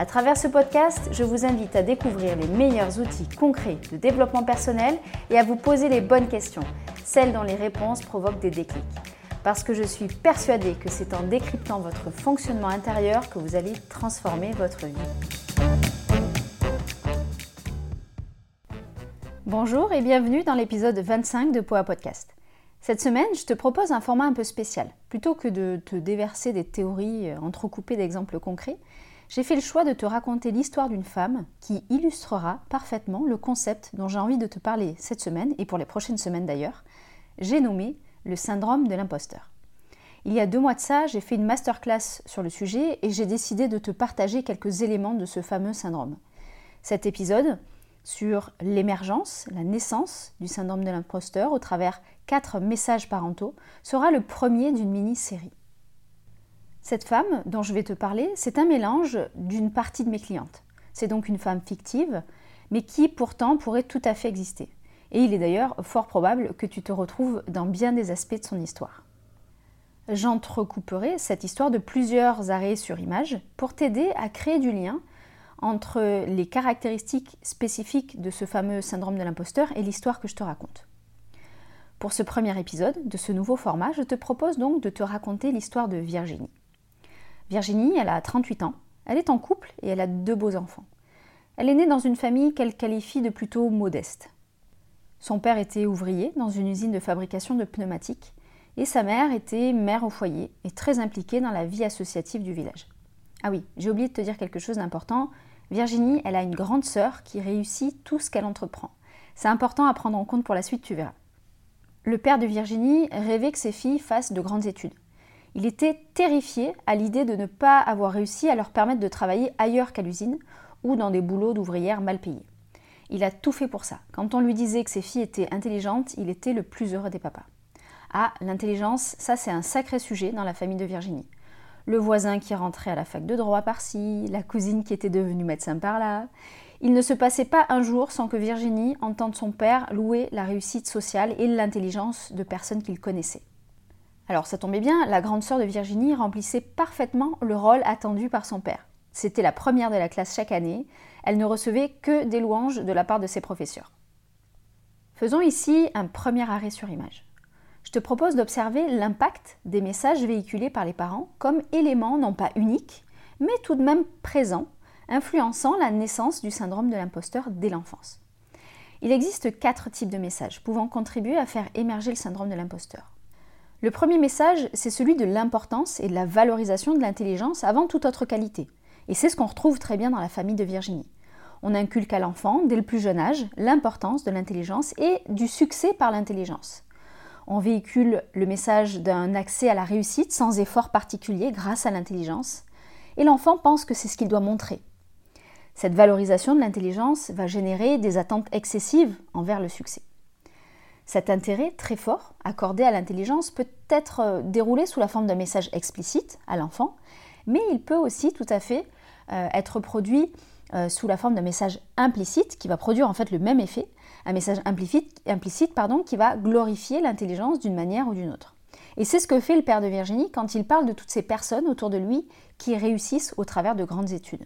À travers ce podcast, je vous invite à découvrir les meilleurs outils concrets de développement personnel et à vous poser les bonnes questions, celles dont les réponses provoquent des déclics. Parce que je suis persuadée que c'est en décryptant votre fonctionnement intérieur que vous allez transformer votre vie. Bonjour et bienvenue dans l'épisode 25 de Poa Podcast. Cette semaine, je te propose un format un peu spécial. Plutôt que de te déverser des théories entrecoupées d'exemples concrets, j'ai fait le choix de te raconter l'histoire d'une femme qui illustrera parfaitement le concept dont j'ai envie de te parler cette semaine et pour les prochaines semaines d'ailleurs. J'ai nommé le syndrome de l'imposteur. Il y a deux mois de ça, j'ai fait une masterclass sur le sujet et j'ai décidé de te partager quelques éléments de ce fameux syndrome. Cet épisode sur l'émergence, la naissance du syndrome de l'imposteur au travers quatre messages parentaux sera le premier d'une mini-série. Cette femme dont je vais te parler, c'est un mélange d'une partie de mes clientes. C'est donc une femme fictive, mais qui pourtant pourrait tout à fait exister. Et il est d'ailleurs fort probable que tu te retrouves dans bien des aspects de son histoire. J'entrecouperai cette histoire de plusieurs arrêts sur image pour t'aider à créer du lien entre les caractéristiques spécifiques de ce fameux syndrome de l'imposteur et l'histoire que je te raconte. Pour ce premier épisode de ce nouveau format, je te propose donc de te raconter l'histoire de Virginie. Virginie, elle a 38 ans, elle est en couple et elle a deux beaux enfants. Elle est née dans une famille qu'elle qualifie de plutôt modeste. Son père était ouvrier dans une usine de fabrication de pneumatiques et sa mère était mère au foyer et très impliquée dans la vie associative du village. Ah oui, j'ai oublié de te dire quelque chose d'important. Virginie, elle a une grande sœur qui réussit tout ce qu'elle entreprend. C'est important à prendre en compte pour la suite, tu verras. Le père de Virginie rêvait que ses filles fassent de grandes études. Il était terrifié à l'idée de ne pas avoir réussi à leur permettre de travailler ailleurs qu'à l'usine ou dans des boulots d'ouvrières mal payés. Il a tout fait pour ça. Quand on lui disait que ses filles étaient intelligentes, il était le plus heureux des papas. Ah, l'intelligence, ça c'est un sacré sujet dans la famille de Virginie. Le voisin qui rentrait à la fac de droit par-ci, la cousine qui était devenue médecin par-là. Il ne se passait pas un jour sans que Virginie entende son père louer la réussite sociale et l'intelligence de personnes qu'il connaissait. Alors ça tombait bien, la grande sœur de Virginie remplissait parfaitement le rôle attendu par son père. C'était la première de la classe chaque année, elle ne recevait que des louanges de la part de ses professeurs. Faisons ici un premier arrêt sur image. Je te propose d'observer l'impact des messages véhiculés par les parents comme élément non pas unique, mais tout de même présent, influençant la naissance du syndrome de l'imposteur dès l'enfance. Il existe quatre types de messages pouvant contribuer à faire émerger le syndrome de l'imposteur. Le premier message, c'est celui de l'importance et de la valorisation de l'intelligence avant toute autre qualité. Et c'est ce qu'on retrouve très bien dans la famille de Virginie. On inculque à l'enfant, dès le plus jeune âge, l'importance de l'intelligence et du succès par l'intelligence. On véhicule le message d'un accès à la réussite sans effort particulier grâce à l'intelligence. Et l'enfant pense que c'est ce qu'il doit montrer. Cette valorisation de l'intelligence va générer des attentes excessives envers le succès. Cet intérêt très fort accordé à l'intelligence peut être euh, déroulé sous la forme d'un message explicite à l'enfant, mais il peut aussi tout à fait euh, être produit euh, sous la forme d'un message implicite qui va produire en fait le même effet, un message implicite, implicite pardon, qui va glorifier l'intelligence d'une manière ou d'une autre. Et c'est ce que fait le père de Virginie quand il parle de toutes ces personnes autour de lui qui réussissent au travers de grandes études.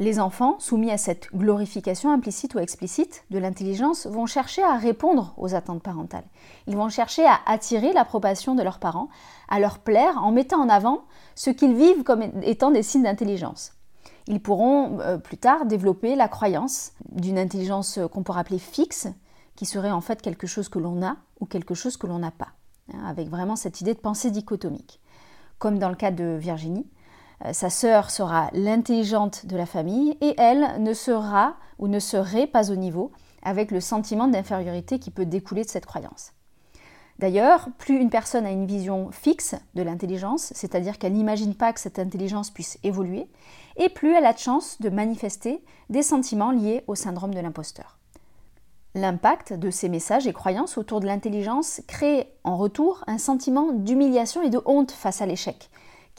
Les enfants, soumis à cette glorification implicite ou explicite de l'intelligence, vont chercher à répondre aux attentes parentales. Ils vont chercher à attirer l'approbation de leurs parents, à leur plaire en mettant en avant ce qu'ils vivent comme étant des signes d'intelligence. Ils pourront euh, plus tard développer la croyance d'une intelligence qu'on pourrait appeler fixe, qui serait en fait quelque chose que l'on a ou quelque chose que l'on n'a pas, hein, avec vraiment cette idée de pensée dichotomique. Comme dans le cas de Virginie, sa sœur sera l'intelligente de la famille et elle ne sera ou ne serait pas au niveau avec le sentiment d'infériorité qui peut découler de cette croyance. D'ailleurs, plus une personne a une vision fixe de l'intelligence, c'est-à-dire qu'elle n'imagine pas que cette intelligence puisse évoluer, et plus elle a de chance de manifester des sentiments liés au syndrome de l'imposteur. L'impact de ces messages et croyances autour de l'intelligence crée en retour un sentiment d'humiliation et de honte face à l'échec,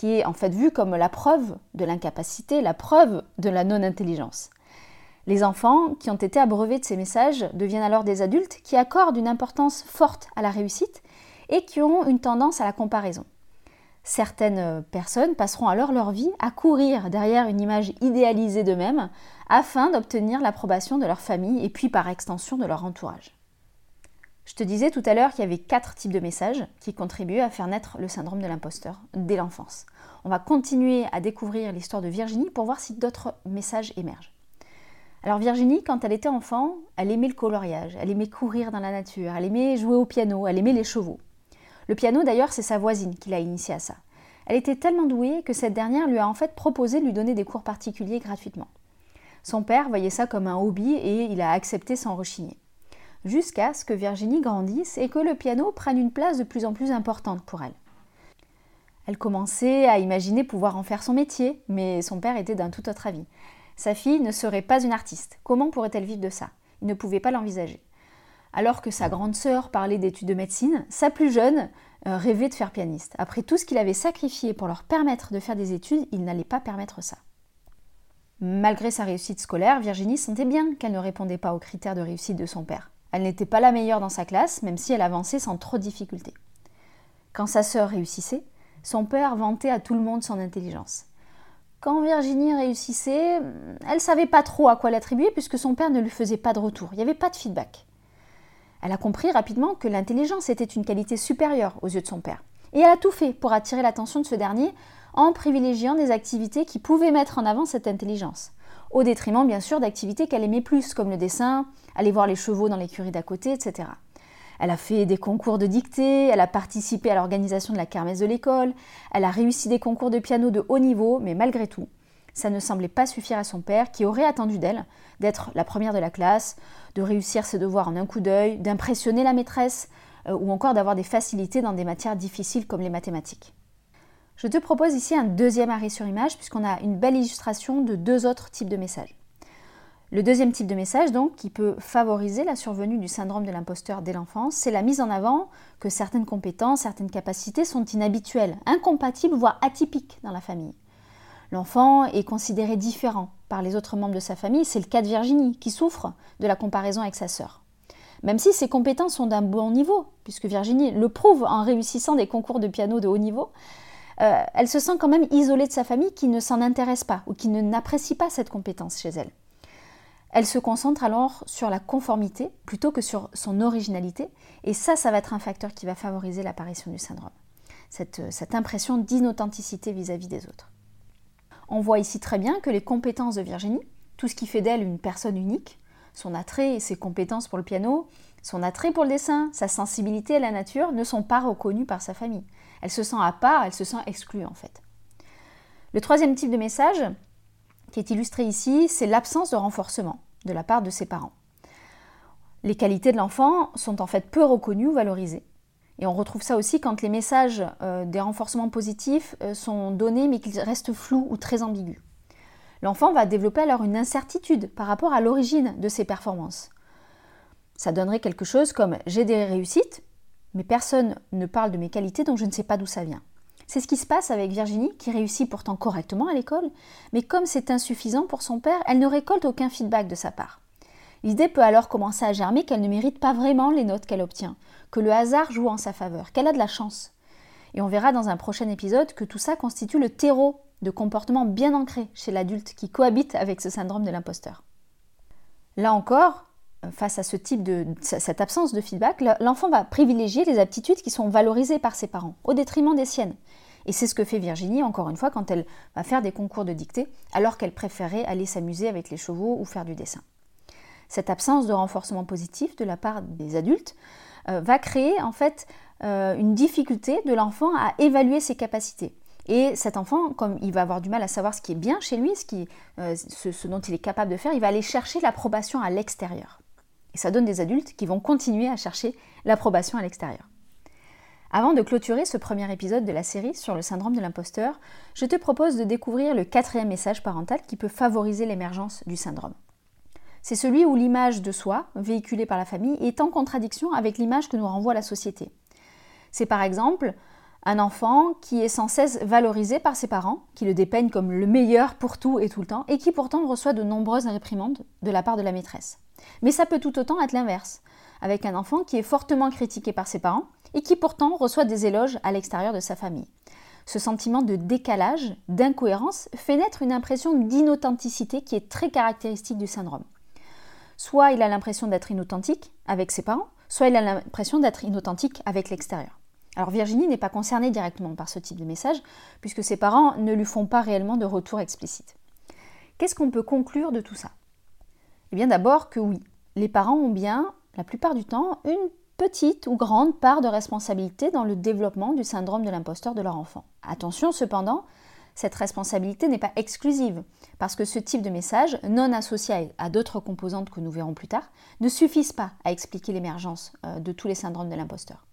qui est en fait vu comme la preuve de l'incapacité, la preuve de la non-intelligence. Les enfants qui ont été abreuvés de ces messages deviennent alors des adultes qui accordent une importance forte à la réussite et qui ont une tendance à la comparaison. Certaines personnes passeront alors leur vie à courir derrière une image idéalisée d'eux-mêmes afin d'obtenir l'approbation de leur famille et puis par extension de leur entourage. Je te disais tout à l'heure qu'il y avait quatre types de messages qui contribuent à faire naître le syndrome de l'imposteur dès l'enfance. On va continuer à découvrir l'histoire de Virginie pour voir si d'autres messages émergent. Alors Virginie, quand elle était enfant, elle aimait le coloriage, elle aimait courir dans la nature, elle aimait jouer au piano, elle aimait les chevaux. Le piano d'ailleurs, c'est sa voisine qui l'a initiée à ça. Elle était tellement douée que cette dernière lui a en fait proposé de lui donner des cours particuliers gratuitement. Son père voyait ça comme un hobby et il a accepté sans rechigner. Jusqu'à ce que Virginie grandisse et que le piano prenne une place de plus en plus importante pour elle. Elle commençait à imaginer pouvoir en faire son métier, mais son père était d'un tout autre avis. Sa fille ne serait pas une artiste. Comment pourrait-elle vivre de ça? Il ne pouvait pas l'envisager. Alors que sa grande sœur parlait d'études de médecine, sa plus jeune euh, rêvait de faire pianiste. Après tout ce qu'il avait sacrifié pour leur permettre de faire des études, il n'allait pas permettre ça. Malgré sa réussite scolaire, Virginie sentait bien qu'elle ne répondait pas aux critères de réussite de son père. Elle n'était pas la meilleure dans sa classe, même si elle avançait sans trop de difficultés. Quand sa sœur réussissait, son père vantait à tout le monde son intelligence. Quand Virginie réussissait, elle savait pas trop à quoi l'attribuer puisque son père ne lui faisait pas de retour, il n'y avait pas de feedback. Elle a compris rapidement que l'intelligence était une qualité supérieure aux yeux de son père. Et elle a tout fait pour attirer l'attention de ce dernier en privilégiant des activités qui pouvaient mettre en avant cette intelligence, au détriment bien sûr d'activités qu'elle aimait plus, comme le dessin, aller voir les chevaux dans l'écurie d'à côté, etc. Elle a fait des concours de dictée, elle a participé à l'organisation de la kermesse de l'école, elle a réussi des concours de piano de haut niveau, mais malgré tout, ça ne semblait pas suffire à son père qui aurait attendu d'elle d'être la première de la classe, de réussir ses devoirs en un coup d'œil, d'impressionner la maîtresse euh, ou encore d'avoir des facilités dans des matières difficiles comme les mathématiques. Je te propose ici un deuxième arrêt sur image puisqu'on a une belle illustration de deux autres types de messages. Le deuxième type de message, donc, qui peut favoriser la survenue du syndrome de l'imposteur dès l'enfance, c'est la mise en avant que certaines compétences, certaines capacités sont inhabituelles, incompatibles, voire atypiques dans la famille. L'enfant est considéré différent par les autres membres de sa famille, c'est le cas de Virginie, qui souffre de la comparaison avec sa sœur. Même si ses compétences sont d'un bon niveau, puisque Virginie le prouve en réussissant des concours de piano de haut niveau, euh, elle se sent quand même isolée de sa famille qui ne s'en intéresse pas ou qui ne n'apprécie pas cette compétence chez elle. Elle se concentre alors sur la conformité plutôt que sur son originalité, et ça, ça va être un facteur qui va favoriser l'apparition du syndrome, cette, euh, cette impression d'inauthenticité vis-à-vis des autres. On voit ici très bien que les compétences de Virginie, tout ce qui fait d'elle une personne unique, son attrait et ses compétences pour le piano, son attrait pour le dessin, sa sensibilité à la nature ne sont pas reconnues par sa famille. Elle se sent à part, elle se sent exclue en fait. Le troisième type de message, qui est illustré ici, c'est l'absence de renforcement de la part de ses parents. Les qualités de l'enfant sont en fait peu reconnues ou valorisées. Et on retrouve ça aussi quand les messages euh, des renforcements positifs euh, sont donnés mais qu'ils restent flous ou très ambigus. L'enfant va développer alors une incertitude par rapport à l'origine de ses performances. Ça donnerait quelque chose comme j'ai des réussites, mais personne ne parle de mes qualités donc je ne sais pas d'où ça vient. C'est ce qui se passe avec Virginie, qui réussit pourtant correctement à l'école, mais comme c'est insuffisant pour son père, elle ne récolte aucun feedback de sa part. L'idée peut alors commencer à germer qu'elle ne mérite pas vraiment les notes qu'elle obtient, que le hasard joue en sa faveur, qu'elle a de la chance. Et on verra dans un prochain épisode que tout ça constitue le terreau de comportements bien ancrés chez l'adulte qui cohabite avec ce syndrome de l'imposteur. Là encore, face à ce type de cette absence de feedback, l'enfant va privilégier les aptitudes qui sont valorisées par ses parents, au détriment des siennes. Et c'est ce que fait Virginie, encore une fois, quand elle va faire des concours de dictée, alors qu'elle préférait aller s'amuser avec les chevaux ou faire du dessin. Cette absence de renforcement positif de la part des adultes euh, va créer en fait euh, une difficulté de l'enfant à évaluer ses capacités. Et cet enfant, comme il va avoir du mal à savoir ce qui est bien chez lui, ce, euh, ce dont il est capable de faire, il va aller chercher l'approbation à l'extérieur. Et ça donne des adultes qui vont continuer à chercher l'approbation à l'extérieur. Avant de clôturer ce premier épisode de la série sur le syndrome de l'imposteur, je te propose de découvrir le quatrième message parental qui peut favoriser l'émergence du syndrome. C'est celui où l'image de soi, véhiculée par la famille, est en contradiction avec l'image que nous renvoie la société. C'est par exemple un enfant qui est sans cesse valorisé par ses parents, qui le dépeignent comme le meilleur pour tout et tout le temps, et qui pourtant reçoit de nombreuses réprimandes de la part de la maîtresse. Mais ça peut tout autant être l'inverse, avec un enfant qui est fortement critiqué par ses parents, et qui pourtant reçoit des éloges à l'extérieur de sa famille. Ce sentiment de décalage, d'incohérence, fait naître une impression d'inauthenticité qui est très caractéristique du syndrome. Soit il a l'impression d'être inauthentique avec ses parents, soit il a l'impression d'être inauthentique avec l'extérieur. Alors Virginie n'est pas concernée directement par ce type de message, puisque ses parents ne lui font pas réellement de retour explicite. Qu'est-ce qu'on peut conclure de tout ça? Eh bien d'abord que oui, les parents ont bien, la plupart du temps, une petite ou grande part de responsabilité dans le développement du syndrome de l'imposteur de leur enfant. Attention cependant, cette responsabilité n'est pas exclusive, parce que ce type de message, non associé à d'autres composantes que nous verrons plus tard, ne suffisent pas à expliquer l'émergence euh, de tous les syndromes de l'imposteur.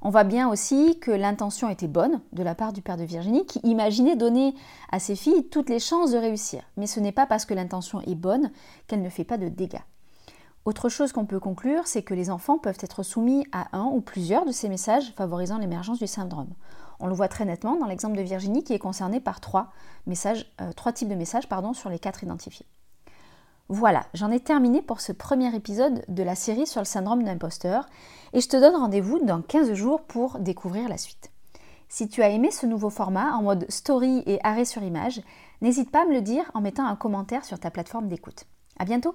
On voit bien aussi que l'intention était bonne de la part du père de Virginie, qui imaginait donner à ses filles toutes les chances de réussir. Mais ce n'est pas parce que l'intention est bonne qu'elle ne fait pas de dégâts. Autre chose qu'on peut conclure, c'est que les enfants peuvent être soumis à un ou plusieurs de ces messages favorisant l'émergence du syndrome. On le voit très nettement dans l'exemple de Virginie qui est concernée par trois, euh, types de messages sur les quatre identifiés. Voilà, j'en ai terminé pour ce premier épisode de la série sur le syndrome d'imposteur et je te donne rendez-vous dans 15 jours pour découvrir la suite. Si tu as aimé ce nouveau format en mode story et arrêt sur image, n'hésite pas à me le dire en mettant un commentaire sur ta plateforme d'écoute. À bientôt!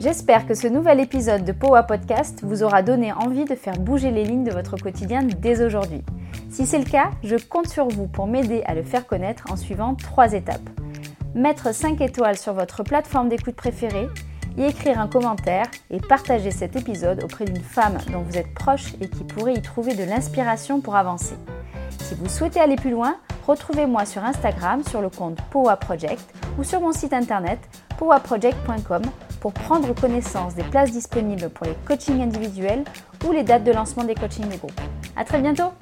J'espère que ce nouvel épisode de Powa Podcast vous aura donné envie de faire bouger les lignes de votre quotidien dès aujourd'hui. Si c'est le cas, je compte sur vous pour m'aider à le faire connaître en suivant trois étapes. Mettre 5 étoiles sur votre plateforme d'écoute préférée, y écrire un commentaire et partager cet épisode auprès d'une femme dont vous êtes proche et qui pourrait y trouver de l'inspiration pour avancer. Si vous souhaitez aller plus loin, retrouvez-moi sur Instagram sur le compte Powa Project ou sur mon site internet powaproject.com pour prendre connaissance des places disponibles pour les coachings individuels ou les dates de lancement des coachings de groupe. À très bientôt!